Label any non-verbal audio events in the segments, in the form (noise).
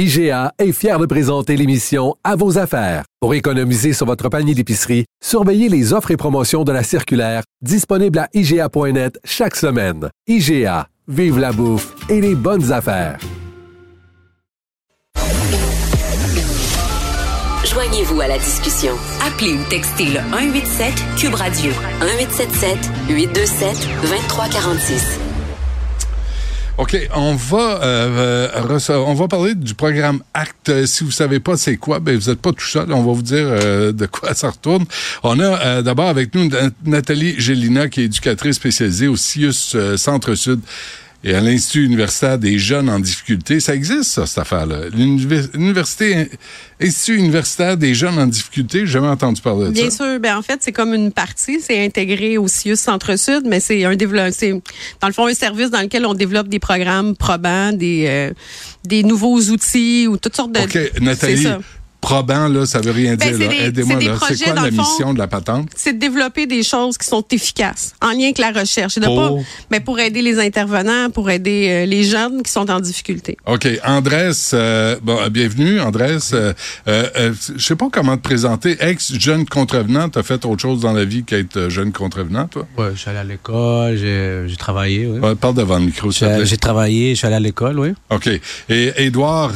IGA est fier de présenter l'émission À vos affaires. Pour économiser sur votre panier d'épicerie, surveillez les offres et promotions de la circulaire disponible à IGA.net chaque semaine. IGA, vive la bouffe et les bonnes affaires. Joignez-vous à la discussion. Appelez ou textez le 187 Cube Radio 1877 827 2346. OK, on va euh, euh on va parler du programme ACT. Si vous savez pas c'est quoi, ben vous êtes pas tout seul. On va vous dire euh, de quoi (laughs) ça retourne. On a euh, d'abord avec nous Nathalie Gélina, qui est éducatrice spécialisée au CIUS Centre-Sud et à l'Institut universitaire des jeunes en difficulté. Ça existe, ça, cette affaire-là. L'université, Institut universitaire des jeunes en difficulté, j'ai jamais entendu parler de Bien ça. sûr. Ben, en fait, c'est comme une partie. C'est intégré au CIUS Centre-Sud, mais c'est un c'est, dans le fond, un service dans lequel on développe des programmes probants, des, euh, des nouveaux outils ou toutes sortes de... OK, Nathalie, probant, là, ça veut rien ben, dire. Aidez-moi, là. C'est quoi la mission de la patente? C'est de développer des choses qui sont efficaces, en lien avec la recherche. De pour... Pas, ben, pour aider les intervenants, pour aider euh, les jeunes qui sont en difficulté. OK. Andrés, euh, bon, euh, bienvenue, Andrés. Euh, euh, je sais pas comment te présenter. Ex-jeune contrevenant, tu as fait autre chose dans la vie qu'être jeune contrevenant, toi? Oui, je suis allé à l'école, j'ai travaillé, oui. Ouais, parle devant le micro, J'ai travaillé, je suis allé à l'école, oui. OK. Et Édouard,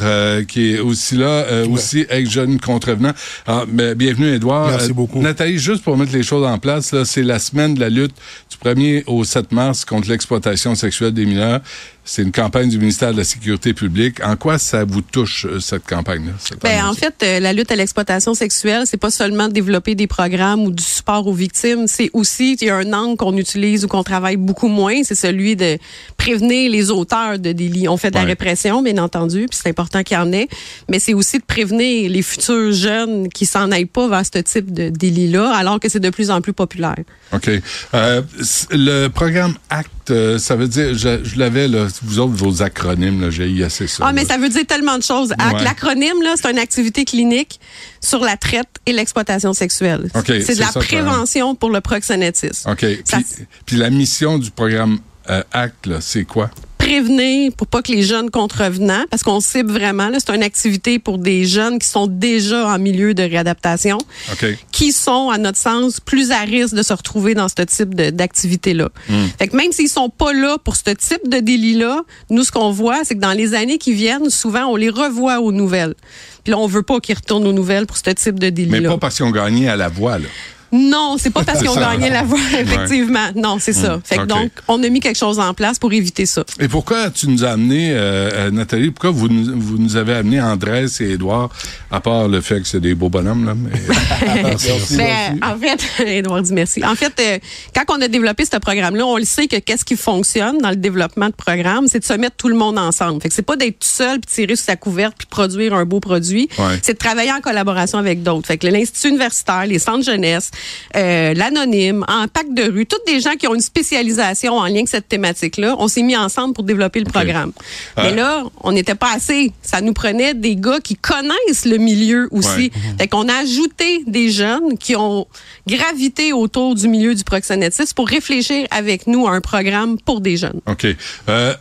qui est aussi là, aussi ex jeune contrevenant. Ah, bienvenue, Edouard. Merci beaucoup. Nathalie, juste pour mettre les choses en place, c'est la semaine de la lutte du 1er au 7 mars contre l'exploitation sexuelle des mineurs. C'est une campagne du ministère de la Sécurité publique. En quoi ça vous touche, cette campagne-là? Ben, en fait, euh, la lutte à l'exploitation sexuelle, c'est pas seulement développer des programmes ou du support aux victimes, c'est aussi, il y a un angle qu'on utilise ou qu'on travaille beaucoup moins, c'est celui de prévenir les auteurs de délits. On fait de la répression, bien entendu, puis c'est important qu'il y en ait, mais c'est aussi de prévenir les futurs jeunes qui s'en aillent pas vers ce type de délit-là, alors que c'est de plus en plus populaire. OK. Euh, le programme ACT, ça veut dire, je, je l'avais, là, vous autres, vos acronymes, j'ai assez ça. Ah, mais ça veut dire tellement de choses. ACT, l'acronyme, là, c'est une activité clinique sur la traite et l'exploitation sexuelle. Okay, c'est de la prévention pour le proxénétisme. OK. Puis, puis la mission du programme euh, ACT, c'est quoi? Prévenir pour pas que les jeunes contrevenants, parce qu'on cible vraiment, c'est une activité pour des jeunes qui sont déjà en milieu de réadaptation, okay. qui sont, à notre sens, plus à risque de se retrouver dans ce type d'activité-là. Mm. Fait que même s'ils sont pas là pour ce type de délit-là, nous, ce qu'on voit, c'est que dans les années qui viennent, souvent, on les revoit aux nouvelles. Puis là, on veut pas qu'ils retournent aux nouvelles pour ce type de délit-là. Mais pas parce qu'ils ont gagné à la voix, là. Non, c'est pas parce (laughs) qu'ils ont gagné la voix, effectivement. Non, c'est ça. Fait que Okay. donc, on a mis quelque chose en place pour éviter ça. Et pourquoi tu nous as amené, euh, euh, Nathalie, pourquoi vous nous, vous nous avez amené Andrés et Édouard, à part le fait que c'est des beaux bonhommes, là? Mais... (laughs) Ben, en fait, (laughs) Edouard dit merci. En fait, euh, quand on a développé ce programme-là, on le sait que qu'est-ce qui fonctionne dans le développement de programme, c'est de se mettre tout le monde ensemble. Fait que c'est pas d'être tout seul puis tirer sur sa couverte puis produire un beau produit. Ouais. C'est de travailler en collaboration avec d'autres. Fait que l'institut universitaire, les centres jeunesse, euh, l'anonyme, en pack de rue, toutes des gens qui ont une spécialisation en lien avec cette thématique-là, on s'est mis ensemble pour développer le programme. Mais là, on n'était pas assez. Ça nous prenait des gars qui connaissent le milieu aussi. Ouais. Fait qu'on a ajouté des jeunes qui ont gravité autour du milieu du proxénétisme pour réfléchir avec nous à un programme pour des jeunes. OK. Euh,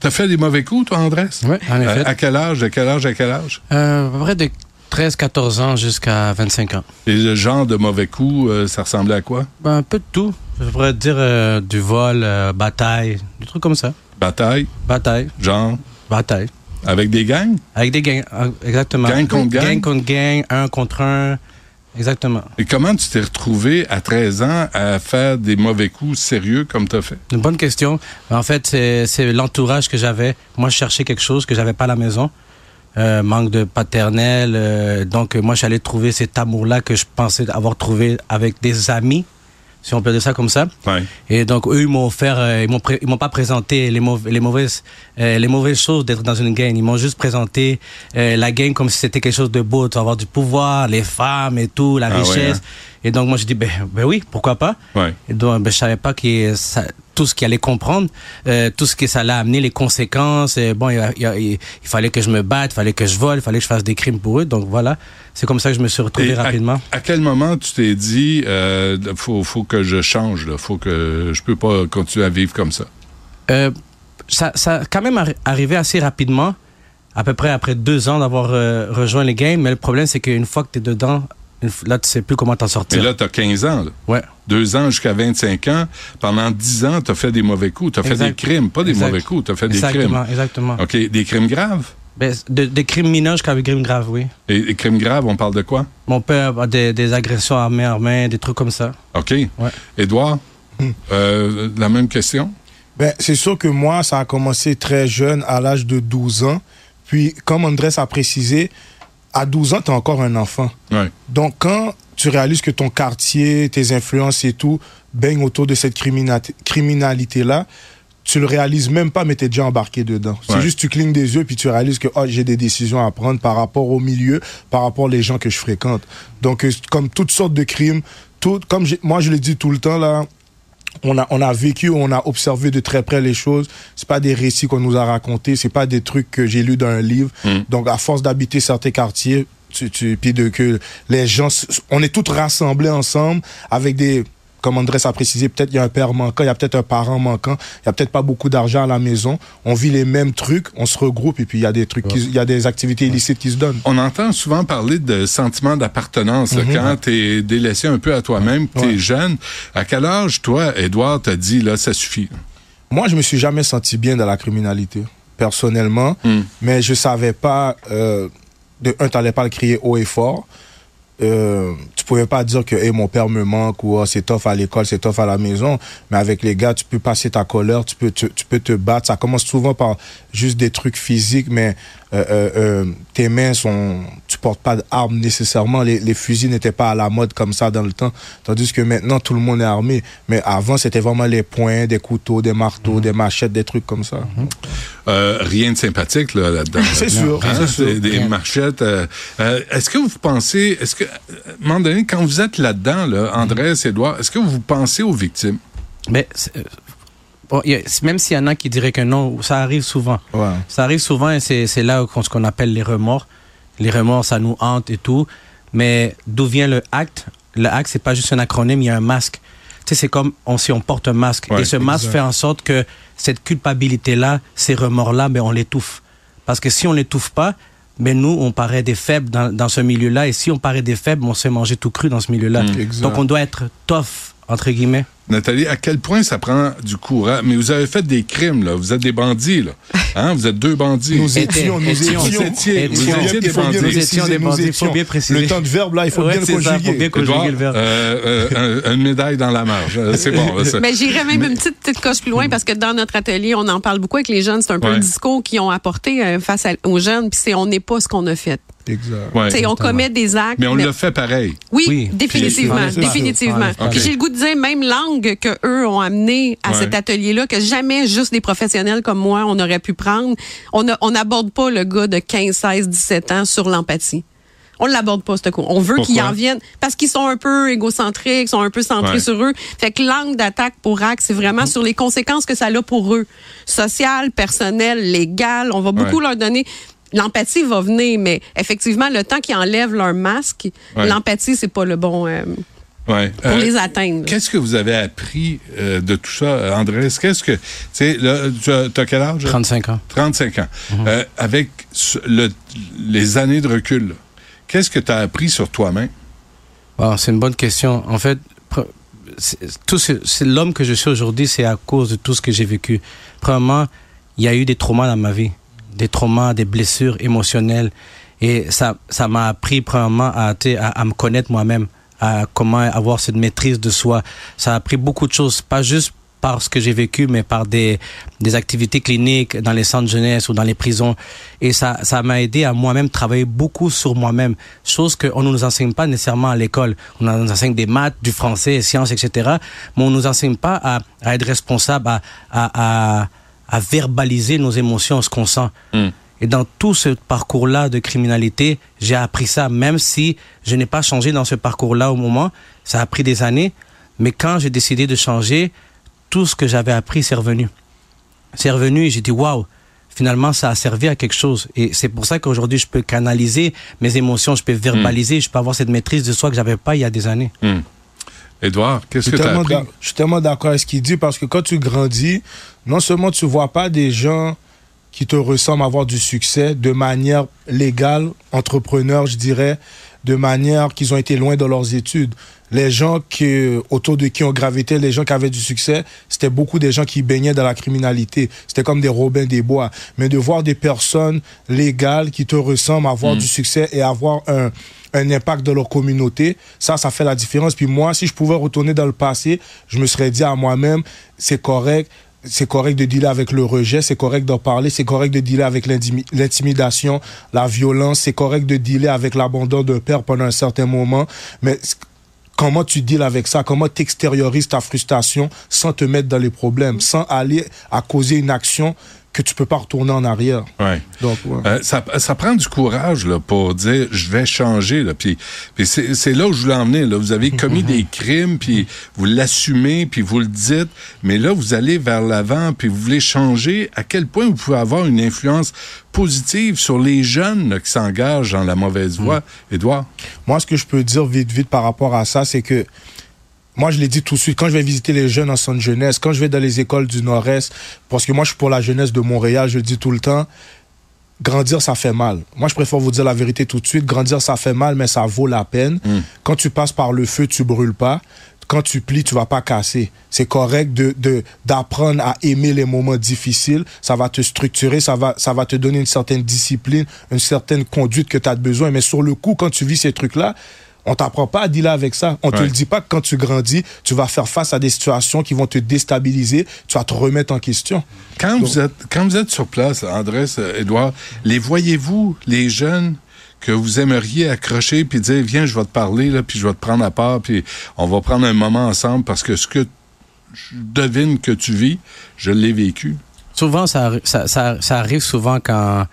T'as fait des mauvais coups, toi, Andrés? Oui, en effet. Euh, à quel âge, de quel âge, à quel âge? Euh, à peu près de 13-14 ans jusqu'à 25 ans. Et le genre de mauvais coups, euh, ça ressemblait à quoi? Ben, un peu de tout. Je pourrais dire euh, du vol, euh, bataille, des trucs comme ça. Bataille, Bataille, genre? bataille. Avec des gangs? Avec des gangs, euh, exactement. Gang contre gang? Gang contre gang, un contre un. Exactement. Et comment tu t'es retrouvé à 13 ans à faire des mauvais coups sérieux comme tu as fait? Une bonne question. En fait, c'est c'est l'entourage que j'avais. Moi, je cherchais quelque chose que j'avais pas à la maison. Euh, manque de paternel. euh, donc, euh, moi, j'allais trouver cet amour-là que je pensais avoir trouvé avec des amis, si on peut dire ça comme ça. Ouais. Et donc, eux, ils m'ont offert, euh, ils m'ont, ils m'ont pas présenté les, mauvais, les mauvaises, les mauvaises choses d'être dans une gang. Ils m'ont juste présenté la gang comme si c'était quelque chose de beau, tu vas avoir du pouvoir, les femmes et tout, la Ah ouais, richesse. hein. Et donc, moi, je dis, ben, ben oui, pourquoi pas? Ouais. Et donc, ben, je savais pas que ça, tout ce qu'il allait comprendre, euh, tout ce que ça allait amener, les conséquences. Et bon, il, fallait que je me batte, il fallait que je vole, il fallait que je fasse des crimes pour eux. Donc voilà, c'est comme ça que je me suis retrouvé Et rapidement. À, quel moment tu t'es dit, euh, faut, faut que je change, là, faut que je peux pas continuer à vivre comme ça? Euh, ça, ça a quand même arri- arrivé assez rapidement, à peu près après deux ans d'avoir euh, rejoint les games. Mais le problème, c'est qu'une fois que tu es dedans, là, tu sais plus comment t'en Mais sortir. là, tu as 15 ans. là. ouais. Deux ans jusqu'à 25 ans. Pendant 10 ans, tu as fait des mauvais coups. Tu as fait des crimes, pas des Exact. mauvais coups. Tu as fait des Exactement, crimes. exactement. OK. Des crimes graves? Ben, de- des crimes mineurs jusqu'à des crimes graves, oui. Et les crimes graves, on parle de quoi? Mon père a des, des agressions armées, armées, des trucs comme ça. OK. Ouais. Édouard, euh, la même question? Ben, c'est sûr que moi, ça a commencé très jeune, à l'âge de 12 ans. Puis, comme Andrés a précisé, à 12 ans, tu es encore un enfant. Ouais. Donc, quand tu réalises que ton quartier, tes influences et tout baignent autour de cette criminalité-là, tu le réalises même pas, mais tu es déjà embarqué dedans. Ouais. C'est juste tu clignes des yeux puis tu réalises que oh, j'ai des décisions à prendre par rapport au milieu, par rapport aux gens que je fréquente. Donc, euh, comme toutes sortes de crimes, tout, comme moi je le dis tout le temps là, on a, on a vécu, on a observé de très près les choses. C'est pas des récits qu'on nous a racontés, c'est pas des trucs que j'ai lus dans un livre. Mm. Donc, à force d'habiter certains quartiers, tu, tu, puis de que les gens, on est tous rassemblés ensemble avec des, comme Andrés a précisé, peut-être il y a un père manquant, il y a peut-être un parent manquant, il y a peut-être pas beaucoup d'argent à la maison. On vit les mêmes trucs, on se regroupe et puis il y a des trucs, qui- il y a des activités illicites qui se donnent. On entend souvent parler de sentiment d'appartenance là, quand tu es délaissé un peu à toi-même, tu es Ouais. jeune. À quel âge, toi, Édouard, t'as dit, là, ça suffit? Moi, je me suis jamais senti bien dans la criminalité, personnellement, Mm. mais je savais pas. Euh, de un, t'allais pas le crier haut et fort. Euh, tu pouvais pas dire que hey, mon père me manque ou oh, c'est tough à l'école, c'est tough à la maison. Mais avec les gars, tu peux passer ta colère, tu peux, te, tu peux te battre. Ça commence souvent par juste des trucs physiques, mais tes mains sont. Tu portes pas d'armes nécessairement. Les, les fusils n'étaient pas à la mode comme ça dans le temps. Tandis que maintenant, tout le monde est armé. Mais avant, c'était vraiment les poings, des couteaux, des marteaux, Mhm. des machettes, des trucs comme ça. Euh, rien de sympathique là, là-dedans. (laughs) C'est sûr, Hein, c'est sûr. des marchettes. euh, euh, est-ce que vous pensez, est-ce que, à un moment donné, quand vous êtes là-dedans, là, Andrés, Édouard, est-ce que vous pensez aux victimes? Mais même s'il y en a qui diraient que non, ça arrive souvent. Ouais. Ça arrive souvent et c'est là ce qu'on appelle les remords. Les remords, ça nous hante et tout. Mais d'où vient le acte? Le acte, c'est pas juste un acronyme, il y a un masque. Tu sais, c'est comme on, si on porte un masque. Ouais, et ce masque exact. fait en sorte que cette culpabilité-là, ces remords-là, ben, on l'étouffe. Parce que si on l'étouffe pas, ben nous, on paraît des faibles dans, dans ce milieu-là. Et si on paraît des faibles, on se fait manger tout cru dans ce milieu-là. Mm. Donc on doit être tough, entre guillemets. Nathalie, à quel point ça prend du courage? Mais vous avez fait des crimes, là. Vous êtes des bandits, là. Hein? Vous êtes deux bandits. Nous étions, nous étions. étions. Vous étiez- Il vous faut bien- étiez des il bandits. le Nous étions préciser, des bandits, étions. faut bien préciser. Le temps de verbe, là, il faut Ouais, bien le c'est ça, faut conjuguer. bien conjuguer Édouard, le verbe. euh, euh, un- une médaille dans la marge. Euh, C'est bon. Mais j'irais même une petite, petite coche plus loin parce que dans notre atelier, on en parle beaucoup avec les jeunes. C'est un peu Ouais. le discours qu'ils ont apporté euh, face à- aux jeunes, puis c'est on n'est pas ce qu'on a fait. Exact. Ouais. On commet des actes. Mais on l'a fait pareil. Oui, Oui. définitivement, définitivement. Puis j'ai le goût de dire même que eux ont amené à Ouais. cet atelier-là que jamais juste des professionnels comme moi on aurait pu prendre. On n'aborde pas le gars de 15, 16, 17 ans sur l'empathie. On l'aborde pas ce coup. On veut qu'ils en viennent parce qu'ils sont un peu égocentriques, sont un peu centrés Ouais. sur eux. Fait que l'angle d'attaque pour Axe, c'est vraiment sur les conséquences que ça a pour eux, sociales, personnelles, légales. On va beaucoup Ouais. leur donner. L'empathie va venir, mais effectivement, le temps qu'ils enlèvent leur masque, Ouais. l'empathie, c'est pas le bon euh, Ouais. pour Euh, les atteindre. Qu'est-ce que vous avez appris euh, de tout ça, euh, Andrés? Qu'est-ce que. Tu sais, là, tu as, quel âge? 35 ans. 35 ans. Euh, avec ce- le- les années de recul, qu'est-ce que tu as appris sur toi-même? Bon, c'est une bonne question. En fait, c'est- l'homme que je suis aujourd'hui, c'est à cause de tout ce que j'ai vécu. Premièrement, il y a eu des traumas dans ma vie, des traumas, des blessures émotionnelles. Et ça, ça m'a appris premièrement à me connaître moi-même, à comment avoir cette maîtrise de soi. Ça a appris beaucoup de choses, pas juste par ce que j'ai vécu, mais par des, des activités cliniques dans les centres de jeunesse ou dans les prisons. Et ça, ça m'a aidé à moi-même travailler beaucoup sur moi-même, chose qu'on ne nous enseigne pas nécessairement à l'école. On nous enseigne des maths, du français, sciences, etc. Mais on nous enseigne pas à, être responsable, à, à, verbaliser nos émotions, ce qu'on sent. Et dans tout ce parcours-là de criminalité, j'ai appris ça, même si je n'ai pas changé dans ce parcours-là au moment. Ça a pris des années. Mais quand j'ai décidé de changer, tout ce que j'avais appris, c'est revenu. C'est revenu et j'ai dit, waouh, finalement, ça a servi à quelque chose. Et c'est pour ça qu'aujourd'hui, je peux canaliser mes émotions, je peux verbaliser, je peux avoir cette maîtrise de soi que j'avais pas il y a des années. Hmm. Édouard, qu'est-ce Je que suis tu as tellement appris? je suis tellement d'accord avec ce qu'il dit parce que quand tu grandis, non seulement tu vois pas des gens qui te ressemblent avoir du succès de manière légale, entrepreneur, je dirais, de manière qu'ils ont été loin de leurs études. Les gens qui, autour de qui ont gravité, les gens qui avaient du succès, c'était beaucoup des gens qui baignaient dans la criminalité. C'était comme des Robins des Bois. Mais de voir des personnes légales qui te ressemblent, avoir du succès et avoir un, un impact dans leur communauté, ça, ça fait la différence. Puis moi, si je pouvais retourner dans le passé, je me serais dit à moi-même, c'est correct, c'est correct de dealer avec le rejet, c'est correct d'en parler, c'est correct de dealer avec l'intimi- l'intimidation, la violence, c'est correct de dealer avec l'abandon d'un père pendant un certain moment, mais comment tu deals avec ça, comment tu extériorises ta frustration sans te mettre dans les problèmes, sans aller à causer une action que tu peux pas retourner en arrière. Ouais. Donc, ouais. Euh, ça, ça prend du courage là, pour dire je vais changer. Là. Puis, puis c'est, là où je voulais en venir. Là. Vous avez commis des crimes, puis vous l'assumez, puis vous le dites, mais là, vous allez vers l'avant, puis vous voulez changer. À quel point vous pouvez avoir une influence positive sur les jeunes là, qui s'engagent dans la mauvaise voie? Édouard? Moi, ce que je peux dire vite, vite par rapport à ça, c'est que moi, je l'ai dit tout de suite, quand je vais visiter les jeunes en centre jeunesse, quand je vais dans les écoles du Nord-Est, parce que moi, je suis pour la jeunesse de Montréal, je le dis tout le temps, grandir, ça fait mal. Moi, je préfère vous dire la vérité tout de suite. Grandir, ça fait mal, mais ça vaut la peine. Quand tu passes par le feu, tu brûles pas. Quand tu plies, tu vas pas casser. C'est correct de de- d'apprendre à aimer les moments difficiles. Ça va te structurer, ça va ça va te donner une certaine discipline, une certaine conduite que tu as besoin. Mais sur le coup, quand tu vis ces trucs-là, on t'apprend pas à dealer avec ça. On te Ouais. le dit pas que quand tu grandis, tu vas faire face à des situations qui vont te déstabiliser, tu vas te remettre en question. Quand vous êtes quand vous êtes sur place, Andrés, euh, Édouard, les voyez-vous, les jeunes que vous aimeriez accrocher puis dire viens, je vais te parler là, puis je vais te prendre à part, puis on va prendre un moment ensemble parce que ce que je devine que tu vis, je l'ai vécu. Souvent, ça, arri- ça, ça, ça arrive souvent quand,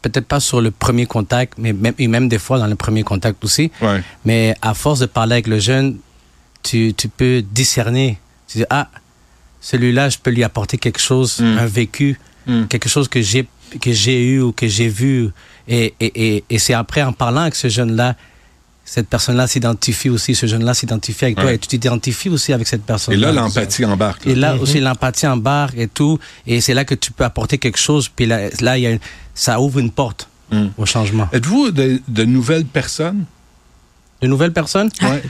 peut-être pas sur le premier contact, mais même, et même des fois dans le premier contact aussi. Ouais. Mais à force de parler avec le jeune, tu, tu peux discerner. Tu dis, ah, celui-là, je peux lui apporter quelque chose, Mm. un vécu, Mm. quelque chose que j'ai que j'ai eu ou que j'ai vu. Et, et, et, et c'est après, en parlant avec ce jeune-là, cette personne-là s'identifie aussi, ce jeune-là s'identifie avec toi et tu t'identifies aussi avec cette personne. Et là, l'empathie embarque. là. Et là aussi, l'empathie embarque et tout. Et c'est là que tu peux apporter quelque chose. Puis là, là il y a une- ça ouvre une porte Mm. au changement. Êtes-vous de, de nouvelles personnes? De nouvelles personnes? Ouais.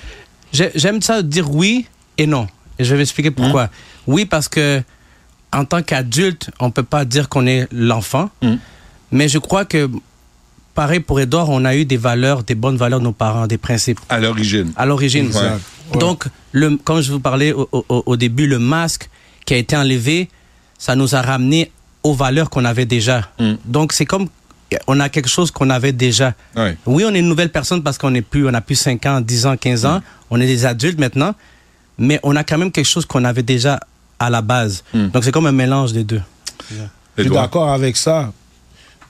J'ai- J'aime ça dire oui et non. Et je vais expliquer pourquoi. Oui, parce que en tant qu'adulte, on peut pas dire qu'on est l'enfant. Mm. Mais je crois que, pareil pour Edouard, on a eu des valeurs, des bonnes valeurs de nos parents, des principes À l'origine. à l'origine. Ouais. Donc, le, quand je vous parlais au, au- au début, le masque qui a été enlevé, ça nous a ramené aux valeurs qu'on avait déjà. Mm. Donc, c'est comme on a quelque chose qu'on avait déjà. Ouais. Oui, on est une nouvelle personne parce qu'on est plus, on a plus 5 ans, 10 ans, 15 ans. On est des adultes maintenant. Mais on a quand même quelque chose qu'on avait déjà à la base. Mm. Donc, c'est comme un mélange des deux. Je suis Édouard. d'accord avec ça.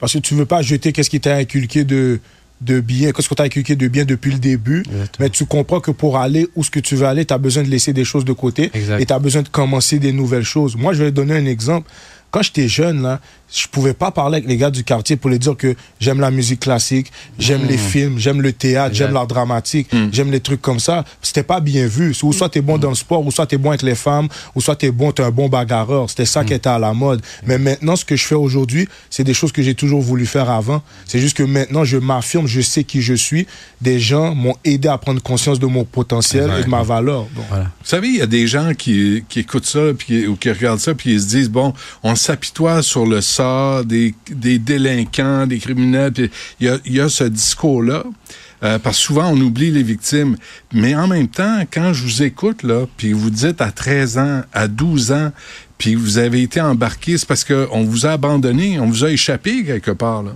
Parce que tu veux pas jeter qu'est-ce qui t'a inculqué de, de bien, qu'est-ce qu'on t'a inculqué de bien depuis le début. Exactement. Mais tu comprends que pour aller où ce que tu veux aller, tu as besoin de laisser des choses de côté. Exact. Et tu as besoin de commencer des nouvelles choses. Moi, je vais te donner un exemple. Quand j'étais jeune, là, je pouvais pas parler avec les gars du quartier pour les dire que j'aime la musique classique, j'aime les films, j'aime le théâtre, j'aime l'art dramatique, Mm. j'aime les trucs comme ça. C'était pas bien vu. Ou soit t'es bon dans le sport, ou soit t'es bon avec les femmes, ou soit t'es bon, t'es un bon bagarreur. C'était ça qui était à la mode. Mais maintenant, ce que je fais aujourd'hui, c'est des choses que j'ai toujours voulu faire avant. C'est juste que maintenant, je m'affirme, je sais qui je suis. Des gens m'ont aidé à prendre conscience de mon potentiel et de ma valeur. Donc, Voilà. Vous savez, il y a des gens qui, qui écoutent ça puis, ou qui regardent ça puis ils se disent bon, on s'apitoie sur le sort des, des délinquants, des criminels. Il y a, y a ce discours-là. Euh, parce que souvent, on oublie les victimes. Mais en même temps, quand je vous écoute, là, puis vous dites à 13 ans, à 12 ans, puis vous avez été embarqué, c'est parce qu'on vous a abandonné, on vous a échappé quelque part. Là.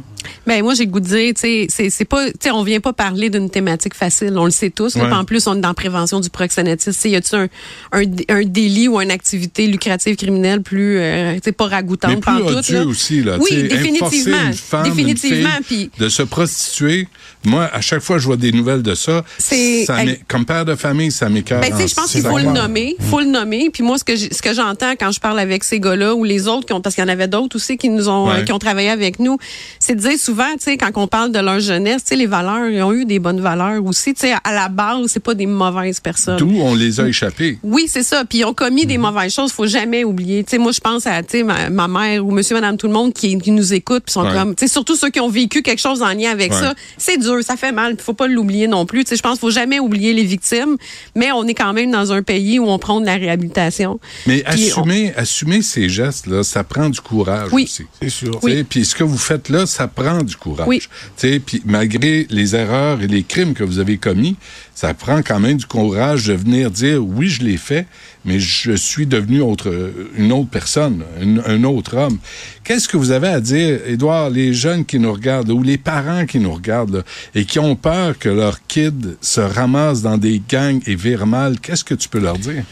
Ben moi j'ai goût de dire, tu sais, c'est pas, tu on vient pas parler d'une thématique facile, on le sait tous. Ouais. en plus, on est dans la prévention du proxénétisme. Y a-tu un, un, un délit ou une activité lucrative criminelle plus, euh, tu sais, pas ragoûtante Mais plus odieux là? aussi, là. Oui, définitivement, une femme, une définitivement. fille de se prostituer. Moi, à chaque fois que je vois des nouvelles de ça, C'est- comme père de famille, ça m'écoeure. Ben, tu sais, je pense qu'il faut le nommer. faut le nommer. Puis moi, ce que ce que j'entends quand je parle avec ces gars-là ou les autres, qui ont, parce qu'il y en avait d'autres aussi qui nous ont, Ouais. qui ont travaillé avec nous, c'est de dire souvent, tu sais, quand on parle de leur jeunesse, tu sais, les valeurs, ils ont eu des bonnes valeurs aussi. Tu sais, à la base, c'est pas des mauvaises personnes. D'où on les a échappés. Oui, c'est ça. Puis ils ont commis Mhm. des mauvaises choses, faut jamais oublier. Tu sais, moi je pense à tu sais ma, ma mère ou monsieur madame tout le monde qui, qui nous écoute puis sont Ouais. comme tu sais surtout ceux qui ont vécu quelque chose en lien avec Ouais. ça. C'est dur, ça fait mal, faut pas l'oublier non plus. Tu sais, je pense qu'il faut jamais oublier les victimes, mais on est quand même dans un pays où on prend de la réhabilitation. Mais assumer, assumer ces gestes-là, ça prend du courage Oui. aussi. C'est sûr. Sais, Puis ce que vous faites là, ça prend du courage. Oui. Puis malgré les erreurs et les crimes que vous avez commis, ça prend quand même du courage de venir dire oui, je l'ai fait, mais je suis devenu autre, une autre personne, un, un autre homme. Qu'est-ce que vous avez à dire, Édouard, les jeunes qui nous regardent ou les parents qui nous regardent là, et qui ont peur que leur kid se ramasse dans des gangs et vire mal, qu'est-ce que tu peux leur dire?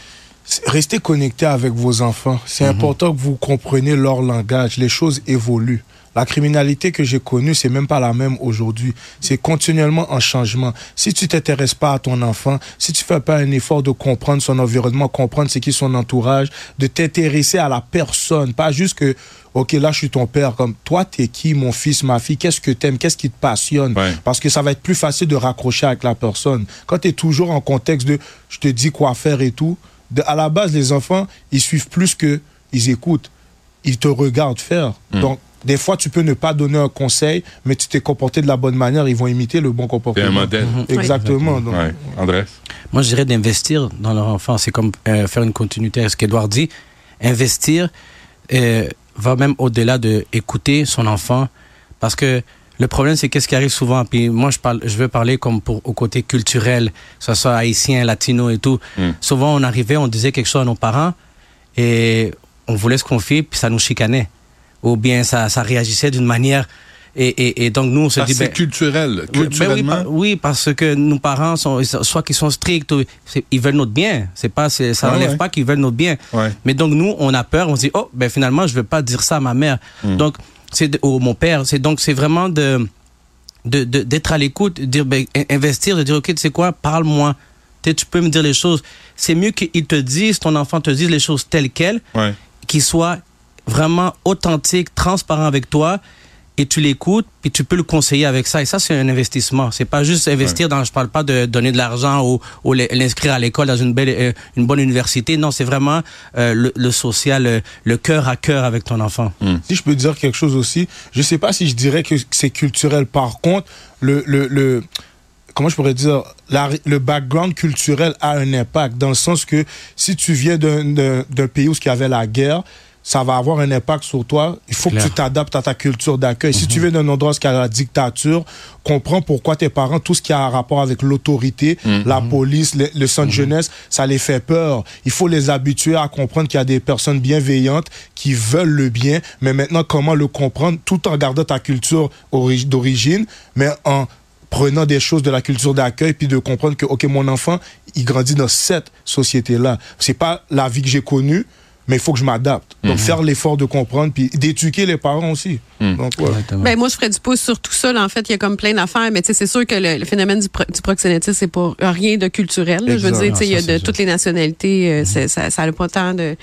Restez connecté avec vos enfants. C'est important que vous compreniez leur langage. Les choses évoluent. La criminalité que j'ai connue, c'est même pas la même aujourd'hui. C'est continuellement en changement. Si tu t'intéresses pas à ton enfant, si tu fais pas un effort de comprendre son environnement, comprendre ce qui est son entourage, de t'intéresser à la personne, pas juste que, ok, là, je suis ton père, comme, toi, t'es qui, mon fils, ma fille, qu'est-ce que t'aimes, qu'est-ce qui te passionne? Ouais. Parce que ça va être plus facile de raccrocher avec la personne. Quand tu es toujours en contexte de je te dis quoi faire et tout, de- à la base, les enfants, ils suivent plus que ils écoutent. Ils te regardent faire. Hmm. Donc, des fois, tu peux ne pas donner un conseil, mais tu t'es comporté de la bonne manière, ils vont imiter le bon C'est comportement. un modèle. Exactement. Donc, Ouais. Andrés? Moi, je dirais d'investir dans leur enfant. C'est comme euh, faire une continuité à ce qu'Edouard dit. Investir euh, va même au-delà de écouter son enfant. Parce que le problème, c'est qu'est-ce qui arrive souvent? Puis moi, je, parle, je veux parler comme pour, au côté culturel, que ce soit haïtien, latino et tout. Mm. Souvent, on arrivait, on disait quelque chose à nos parents et on voulait se confier, puis ça nous chicanait. Ou bien ça, ça réagissait d'une manière. Et, et, et donc, nous, on se Parce dit. que c'est ben, culturel. oui, ben oui, Culturellement, par- oui, parce que nos parents sont soit qu'ils sont stricts, ou- ils veulent notre bien. C'est pas, ça n'enlève ouais. pas qu'ils veulent notre bien. Ouais. Mais donc nous, on a peur, on se dit oh ben finalement je vais pas dire ça à ma mère. Hmm. Donc c'est ou mon père. C'est donc c'est vraiment de de- de- d'être à l'écoute, dire ben, in- investir, de dire ok tu sais quoi, parle-moi. Tu peux me dire les choses. C'est mieux qu'ils te disent, ton enfant te dise les choses telles quelles ouais. qu'il soit vraiment authentique, transparent avec toi et tu l'écoutes puis tu peux le conseiller avec ça. Et ça c'est un investissement. C'est pas juste investir dans je parle pas de donner de l'argent ou, ou l'in- l'inscrire à l'école dans une belle euh, une bonne université. Non c'est vraiment euh, le, le social euh, le cœur à cœur avec ton enfant. Si je peux dire quelque chose aussi, je sais pas si je dirais que c'est culturel. Par contre, le, le, le comment je pourrais dire, la- le background culturel a un impact dans le sens que si tu viens d'un- d'un d'un pays où il y avait la guerre, ça va avoir un impact sur toi. Il faut que tu t'adaptes à ta culture d'accueil. Si tu viens d'un endroit où il y a la dictature, comprends pourquoi tes parents, tout ce qui a un rapport avec l'autorité, la police, le, le centre jeunesse, ça les fait peur. Il faut les habituer à comprendre qu'il y a des personnes bienveillantes qui veulent le bien, mais maintenant, comment le comprendre tout en gardant ta culture ori- d'origine, mais en prenant des choses de la culture d'accueil puis de comprendre que ok mon enfant il grandit dans cette société là c'est pas la vie que j'ai connue mais il faut que je m'adapte donc faire l'effort de comprendre puis d'éduquer les parents aussi donc ouais. Ben moi je ferais du pouce sur tout ça. là. En fait, il y a comme plein d'affaires, mais tu sais, c'est sûr que le, le phénomène du, pro- du proxénétisme c'est pas rien de culturel. là. Je veux dire, tu sais, il y a ça, de toutes les nationalités, euh, c'est- ça, ça a pas tant de.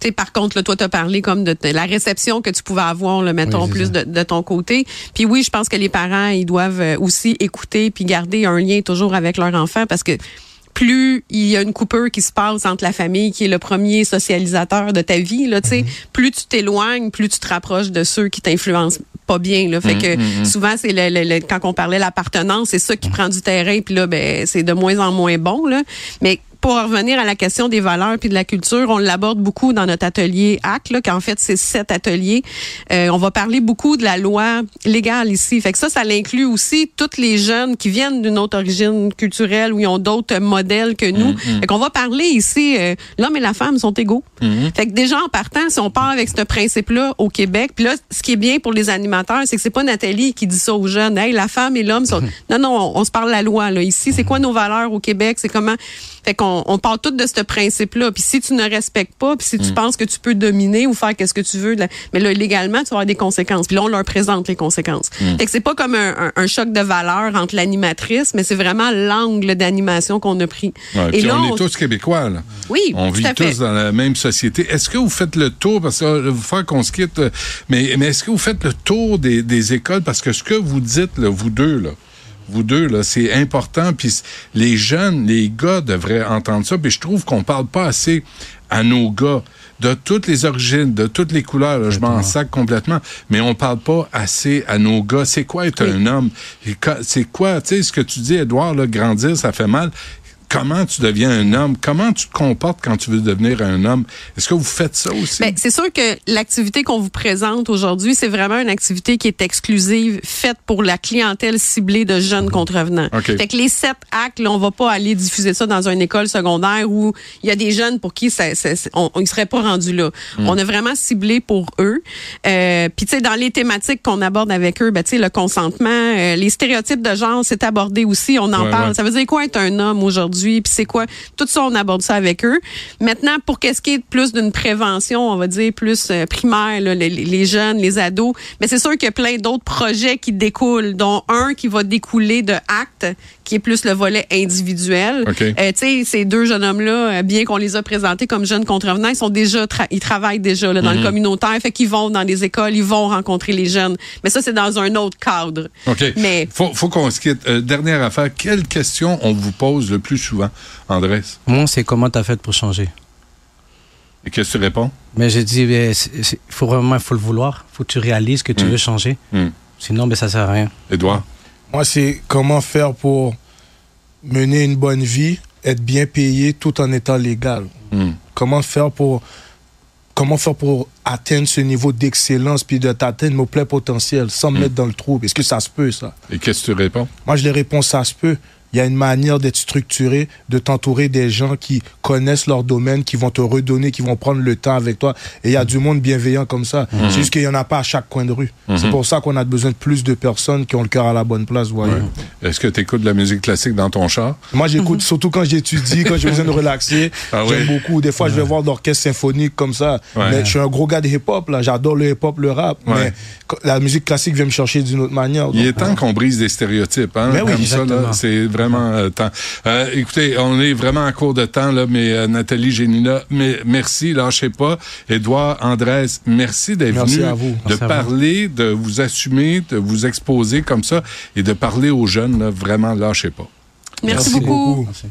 Tu sais, par contre, là, toi, t'as parlé comme de, la réception que tu pouvais avoir, là, mettons, Oui, plus de, de ton côté. Puis oui, je pense que les parents, ils doivent euh, aussi écouter puis garder un lien toujours avec leur enfant parce que plus il y a une coupure qui se passe entre la famille qui est le premier socialisateur de ta vie là tu sais plus tu t'éloignes plus tu te rapproches de ceux qui t'influencent pas bien là. Fait que souvent c'est le, le- le- quand on parlait l'appartenance c'est ça qui prend du terrain puis là ben c'est de moins en moins bon là. Mais pour revenir à la question des valeurs puis de la culture, on l'aborde beaucoup dans notre atelier ACT, là, qu'en fait, c'est sept ateliers. Euh, on va parler beaucoup de la loi légale ici. Fait que ça, ça l'inclut aussi toutes les jeunes qui viennent d'une autre origine culturelle ou ils ont d'autres modèles que nous. Mm-hmm. Fait qu'on va parler ici, euh, l'homme et la femme sont égaux. Mm-hmm. Fait que déjà, en partant, si on part avec ce principe-là au Québec, puis là, ce qui est bien pour les animateurs, c'est que c'est pas Nathalie qui dit ça aux jeunes. Hey, la femme et l'homme sont... (laughs) Non, non, on, on se parle la loi, là. Ici, c'est quoi nos valeurs au Québec? C'est comment... Fait qu'on on part tout de ce principe-là. Puis si tu ne respectes pas, puis si tu penses que tu peux dominer ou faire qu'est-ce que tu veux, mais là, légalement, tu vas avoir des conséquences. Puis là, on leur présente les conséquences. Fait que c'est pas comme un, un- un choc de valeur entre l'animatrice, mais c'est vraiment l'angle d'animation qu'on a pris. Ouais, Et là, on on- est tous québécois, là. Oui, On tout vit à fait. tous dans la même société. Est-ce que vous faites le tour, parce que euh, vous faire qu'on se quitte, euh, mais, mais est-ce que vous faites le tour des, des écoles? Parce que ce que vous dites, là, vous deux, là, vous deux, là, c'est important. Puis les jeunes, les gars devraient entendre ça. Puis je trouve qu'on parle pas assez à nos gars de toutes les origines, de toutes les couleurs. là, je m'en sac complètement. Mais on parle pas assez à nos gars. C'est quoi être un homme? C'est quoi, tu sais, ce que tu dis, Edouard, là, grandir, ça fait mal. Comment tu deviens un homme? Comment tu te comportes quand tu veux devenir un homme? Est-ce que vous faites ça aussi? Ben, c'est sûr que l'activité qu'on vous présente aujourd'hui, c'est vraiment une activité qui est exclusive, faite pour la clientèle ciblée de jeunes contrevenants. OK. Fait que les sept actes, là, on va pas aller diffuser ça dans une école secondaire où il y a des jeunes pour qui ça, ça- on, y serait pas rendu là. Hmm. On a vraiment ciblé pour eux. Euh, Puis tu sais, dans les thématiques qu'on aborde avec eux, ben tu sais, le consentement, euh, les stéréotypes de genre, c'est abordé aussi. On en Ouais, parle. ouais. Ça veut dire quoi être un homme aujourd'hui? Puis c'est quoi? Tout ça, on aborde ça avec eux. Maintenant, pour qu'est-ce qui est plus d'une prévention, on va dire plus euh, primaire, les, les jeunes, les ados, mais c'est sûr qu'il y a plein d'autres projets qui découlent, dont un qui va découler de actes, qui est plus le volet individuel. Euh, tu sais, ces deux jeunes hommes-là, euh, bien qu'on les a présentés comme jeunes contrevenants, ils sont déjà, tra- ils travaillent déjà là, dans Mhm. le communautaire, fait qu'ils vont dans les écoles, ils vont rencontrer les jeunes. Mais ça, c'est dans un autre cadre. OK. Mais Faut, faut qu'on se quitte. Euh, dernière affaire. Quelle question on vous pose le plus souvent, Andrés? Moi, c'est comment tu as fait pour changer? Et qu'est-ce que tu réponds? Mais j'ai dit, c'est- c'est- faut vraiment, il faut le vouloir. faut que tu réalises que tu Mm. veux changer. Mm. Sinon, ben, ça sert à rien. Edouard? Moi, c'est comment faire pour mener une bonne vie, être bien payé tout en étant légal. Hmm. Comment faire pour comment faire pour atteindre ce niveau d'excellence puis de t'atteindre mon plein potentiel sans me mettre dans le trou Est-ce que ça se peut ça? Et qu'est-ce que tu réponds? Moi, je les réponds ça se peut. Il y a une manière d'être structuré, de t'entourer des gens qui connaissent leur domaine, qui vont te redonner, qui vont prendre le temps avec toi. Et il y a du monde bienveillant comme ça. C'est juste qu'il n'y en a pas à chaque coin de rue. C'est pour ça qu'on a besoin de plus de personnes qui ont le cœur à la bonne place, vous voyez. Est-ce que tu écoutes de la musique classique dans ton char? Moi, j'écoute surtout quand j'étudie, quand j'ai besoin de relaxer. (laughs) Ah J'aime oui? beaucoup. Des fois, je vais voir d'orchestre symphonique comme ça. Ouais. Mais je suis un gros gars de hip-hop, là. J'adore le hip-hop, le rap. Ouais. Mais la musique classique vient me chercher d'une autre manière. Il est temps qu'on brise des stéréotypes, hein? Ben oui, comme ça, exactement. c'est vraiment euh, temps. Euh, écoutez, on est vraiment en cours de temps, là, mais euh, Nathalie Génina, mais, merci, lâchez pas. Édouard, Andrés, merci d'être Merci venu, à vous. de Merci à vous. parler, de vous assumer, de vous exposer comme ça et de parler aux jeunes, là, vraiment, lâchez pas. merci, Merci beaucoup. beaucoup. Merci.